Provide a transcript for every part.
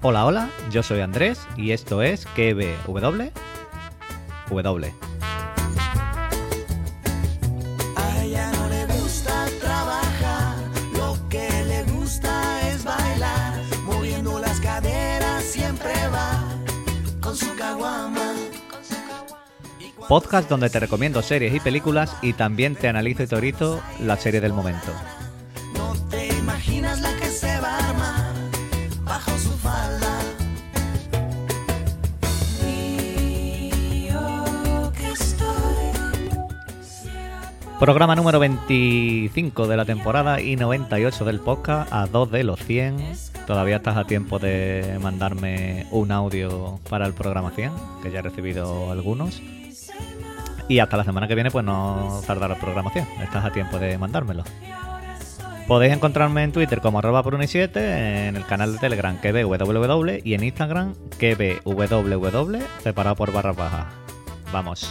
Hola, hola, yo soy Andrés y esto es KBW. W. A ella no le gusta trabajar, lo que le gusta es bailar, moviendo las caderas siempre va con su caguama. Podcast donde te recomiendo series y películas y también te analizo y teorizo la serie del momento. Programa número 25 de la temporada y 98 del podcast, a 2 de los 100. Todavía estás a tiempo de mandarme un audio para el programa 100, que ya he recibido algunos. Y hasta la semana que viene pues no tardará el programa 100, estás a tiempo de mandármelo. Podéis encontrarme en Twitter como arroba por 7 en el canal de Telegram www y en Instagram www separado por barra baja. Vamos.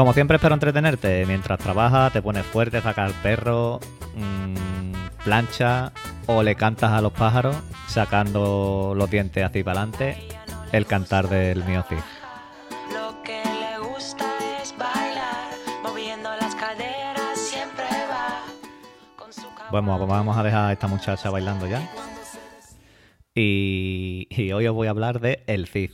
Como siempre espero entretenerte mientras trabajas, te pones fuerte, sacas al perro, mmm, plancha o le cantas a los pájaros sacando los dientes así para adelante el cantar del mío. Lo que le gusta es bailar, moviendo las caderas siempre va con su cabeza. Bueno, pues vamos a dejar a esta muchacha bailando ya. Y, y hoy os voy a hablar de El Cid,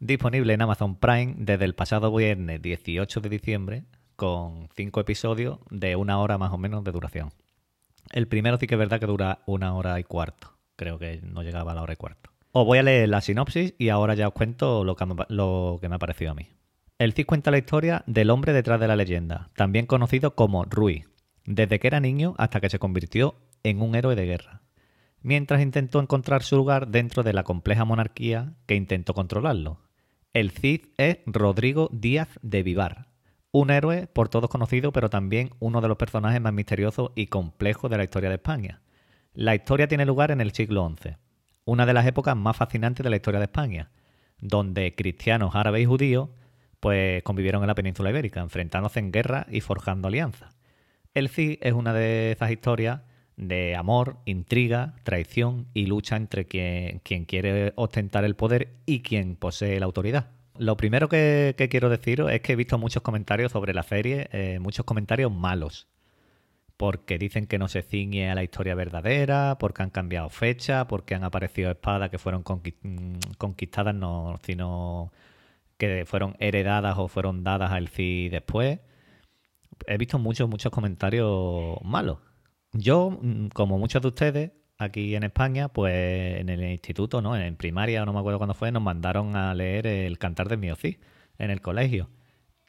disponible en Amazon Prime desde el pasado viernes 18 de diciembre, con 5 episodios de una hora más o menos de duración. El primero sí que es verdad que dura una hora y cuarto, creo que no llegaba a la hora y cuarto. Os voy a leer la sinopsis y ahora ya os cuento lo que me, ha parecido a mí. El Cid cuenta la historia del hombre detrás de la leyenda, también conocido como Rui, desde que era niño hasta que se convirtió en un héroe de guerra, mientras intentó encontrar su lugar dentro de la compleja monarquía que intentó controlarlo. El Cid es Rodrigo Díaz de Vivar, un héroe por todos conocido, pero también uno de los personajes más misteriosos y complejos de la historia de España. La historia tiene lugar en el siglo XI, una de las épocas más fascinantes de la historia de España, donde cristianos, árabes y judíos pues convivieron en la península ibérica, enfrentándose en guerra y forjando alianzas. El Cid es una de esas historias de amor, intriga, traición y lucha entre quien, quien quiere ostentar el poder y quien posee la autoridad. Lo primero que, quiero deciros es que he visto muchos comentarios sobre la serie, eh, muchos comentarios malos, porque dicen que no se ciñe a la historia verdadera, porque han cambiado fecha, porque han aparecido espadas que fueron mm, conquistadas, no, sino que fueron heredadas o fueron dadas al Cid después. He visto muchos, muchos comentarios malos. Yo, mm, como muchos de ustedes, aquí en España, pues en el instituto, ¿no? En primaria, no me acuerdo cuándo fue, nos mandaron a leer el Cantar de Miocid en el colegio.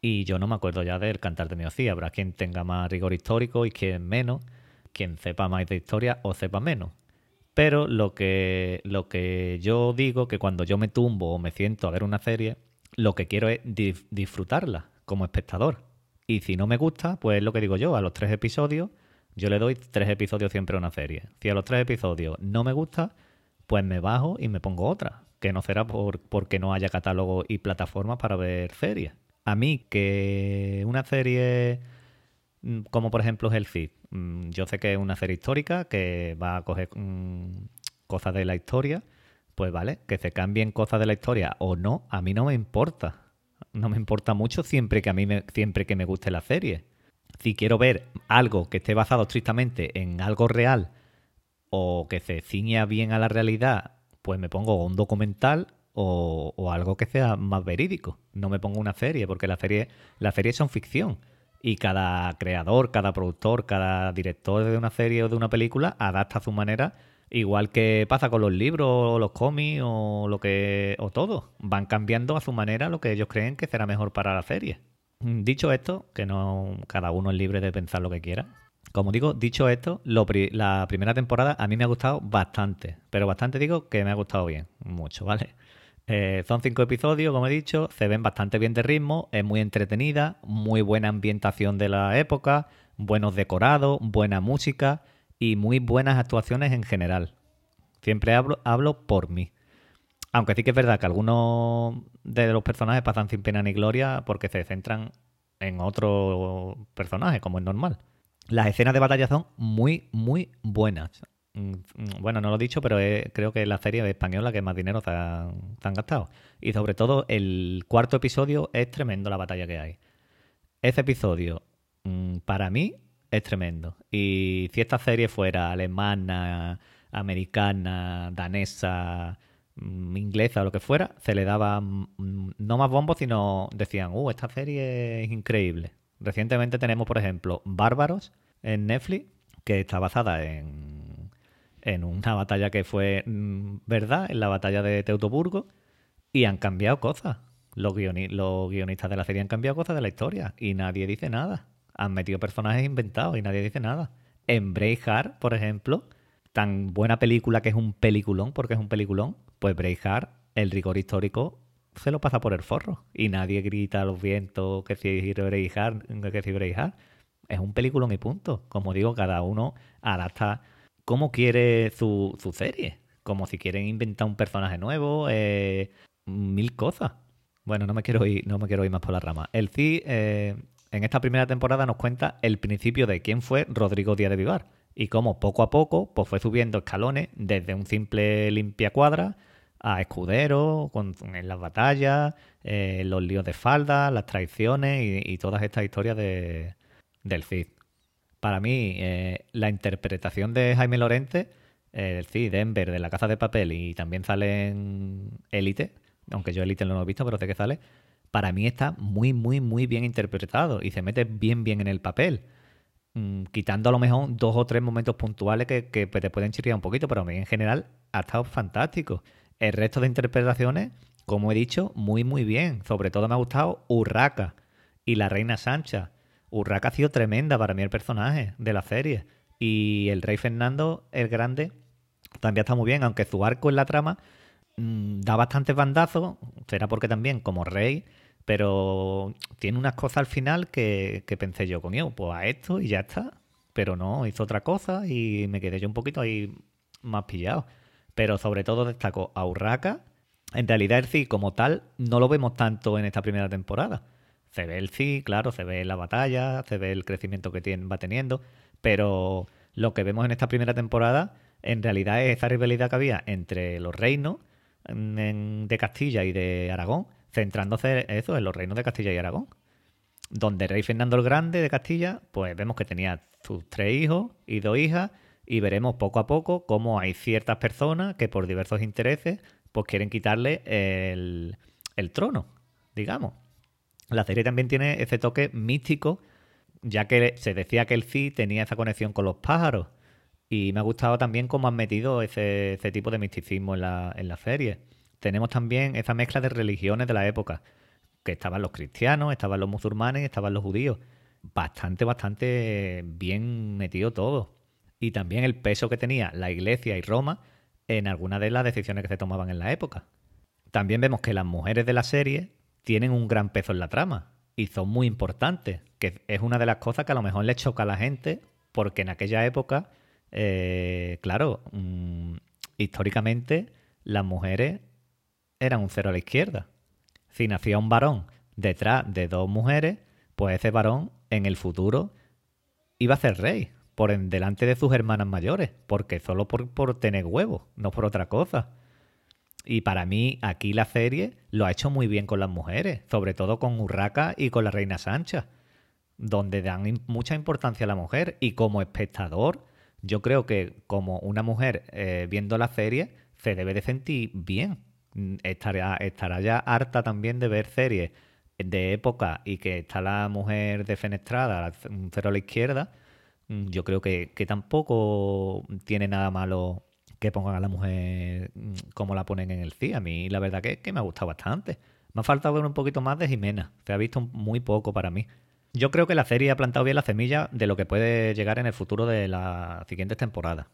Y yo no me acuerdo ya del Cantar de Miocid. Habrá quien tenga más rigor histórico y quien menos, quien sepa más de historia o sepa menos. Pero lo que, lo que yo digo, que cuando yo me tumbo o me siento a ver una serie, lo que quiero es disfrutarla como espectador. Y si no me gusta, pues es lo que digo yo, a los tres episodios, yo le doy tres episodios siempre a una serie. Si a los tres episodios no me gusta, pues me bajo y me pongo otra. Que no será por, porque no haya catálogo y plataformas para ver series. A mí que una serie mm, como por ejemplo es el Cid, yo sé que es una serie histórica que va a coger mm, cosas de la historia, pues vale, que se cambien cosas de la historia o no, a mí no me importa. No me importa mucho siempre que a mí me, siempre que me guste la serie. Si quiero ver algo que esté basado estrictamente en algo real o que se ciña bien a la realidad, pues me pongo un documental o, algo que sea más verídico. No me pongo una serie, porque la serie, las series son ficción. Y cada creador, cada productor, cada director de una serie o de una película adapta a su manera, igual que pasa con los libros, o los cómics o lo que. o todo. Van cambiando a su manera lo que ellos creen que será mejor para la serie. Dicho esto, que no cada uno es libre de pensar lo que quiera. Como digo, dicho esto, lo pri- la primera temporada a mí me ha gustado bastante. Pero bastante digo que me ha gustado bien. Mucho, ¿vale? Eh, son cinco episodios, como he dicho, se ven bastante bien de ritmo, es muy entretenida, muy buena ambientación de la época, buenos decorados, buena música y muy buenas actuaciones en general. Siempre hablo, hablo por mí. Aunque sí que es verdad que algunos de los personajes pasan sin pena ni gloria porque se centran en otro personaje, como es normal. Las escenas de batalla son muy, muy buenas. Mm, Bueno, no lo he dicho, pero creo que es la serie española que más dinero se han, se han gastado. Y sobre todo, el cuarto episodio es tremendo la batalla que hay. Ese episodio, mm, para mí, es tremendo. Y si esta serie fuera alemana, americana, danesa, inglesa o lo que fuera, se le daba mm, no más bombos, sino decían, uh, esta serie es increíble. Recientemente tenemos, por ejemplo, Bárbaros en Netflix, que está basada en, en una batalla que fue mm, verdad, en la batalla de Teutoburgo, y han cambiado cosas. Los, guioni- los guionistas de la serie han cambiado cosas de la historia y nadie dice nada. Han metido personajes inventados y nadie dice nada. En Braveheart, por ejemplo, tan buena película que es un peliculón, porque es un peliculón, pues Braveheart, el rigor histórico, se lo pasa por el forro. Y nadie grita a los vientos que si Braveheart, que si Braveheart. Es un peliculón y punto. Como digo, cada uno adapta como quiere su, su serie. Como si quieren inventar un personaje nuevo, eh, mil cosas. Bueno, no me quiero ir, no me quiero ir más por la rama. El CI eh, en esta primera temporada nos cuenta el principio de quién fue Rodrigo Díaz de Vivar y cómo poco a poco pues, fue subiendo escalones desde un simple limpia cuadra a escudero con, en las batallas, eh, los líos de falda, las traiciones y, todas estas historias de, del Cid. Para mí, eh, la interpretación de Jaime Lorente, eh, el Cid, Denver, de la Casa de Papel y también sale en Élite, aunque yo Élite no lo he visto, pero sé que sale, para mí está muy, muy, muy bien interpretado y se mete bien, bien en el papel. Mm, quitando a lo mejor dos o tres momentos puntuales que, que pues, te pueden chirriar un poquito, pero a mí en general ha estado fantástico. El resto de interpretaciones, como he dicho, muy, muy bien. Sobre todo me ha gustado Urraca y la Reina Sancha. Urraca ha sido tremenda para mí el personaje de la serie. Y el Rey Fernando, el Grande, también está muy bien, aunque su arco en la trama mm, da bastantes bandazos, será porque también como rey, pero tiene unas cosas al final que, que pensé yo, coño, pues a esto y ya está. Pero no, hizo otra cosa y me quedé yo un poquito ahí más pillado. Pero sobre todo destacó a Urraca. En realidad el Cid como tal no lo vemos tanto en esta primera temporada. Se ve el Cid, claro, se ve la batalla, se ve el crecimiento que va teniendo, pero lo que vemos en esta primera temporada en realidad es esa rivalidad que había entre los reinos en- de Castilla y de Aragón, centrándose eso en los reinos de Castilla y Aragón. Donde Rey Fernando el Grande de Castilla, pues vemos que tenía sus tres hijos y dos hijas, y veremos poco a poco cómo hay ciertas personas que por diversos intereses, pues quieren quitarle el, el trono, digamos. La serie también tiene ese toque místico, ya que se decía que el Cid tenía esa conexión con los pájaros. Y me ha gustado también cómo han metido ese, ese tipo de misticismo en la, en la serie. Tenemos también esa mezcla de religiones de la época, que estaban los cristianos, estaban los musulmanes, estaban los judíos. Bastante, bastante bien metido todo. Y también el peso que tenía la iglesia y Roma en algunas de las decisiones que se tomaban en la época. También vemos que las mujeres de la serie tienen un gran peso en la trama y son muy importantes, que es una de las cosas que a lo mejor le choca a la gente, porque en aquella época, eh, claro, mm, históricamente las mujeres eran un cero a la izquierda. Si nacía un varón detrás de dos mujeres, pues ese varón en el futuro iba a ser rey, por delante de sus hermanas mayores, porque solo por, por tener huevos, no por otra cosa. Y para mí, aquí la serie lo ha hecho muy bien con las mujeres, sobre todo con Urraca y con la Reina Sancha, donde dan mucha importancia a la mujer. Y como espectador, yo creo que como una mujer eh, viendo la serie, se debe de sentir bien. Mm, Estará, estará ya harta también de ver series de época y que está la mujer defenestrada, cero a la izquierda. Mm, Yo creo que, que tampoco tiene nada malo que pongan a la mujer mm, como la ponen en el CI. A mí la verdad que, que me ha gustado bastante. Me ha faltado ver un poquito más de Jimena. Se ha visto muy poco para mí. Yo creo que la serie ha plantado bien la semilla de lo que puede llegar en el futuro de las siguientes temporadas.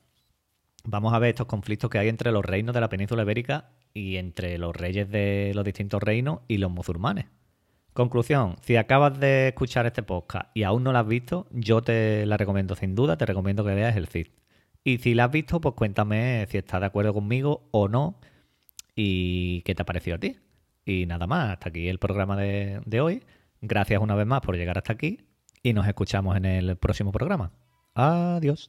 Vamos a ver estos conflictos que hay entre los reinos de la península ibérica y entre los reyes de los distintos reinos y los musulmanes. Conclusión, si acabas de escuchar este podcast y aún no la has visto, yo te la recomiendo sin duda, te recomiendo que veas el Cid. Y si la has visto, pues cuéntame si estás de acuerdo conmigo o no y qué te ha parecido a ti. Y nada más, hasta aquí el programa de, de hoy. Gracias una vez más por llegar hasta aquí y nos escuchamos en el próximo programa. Adiós.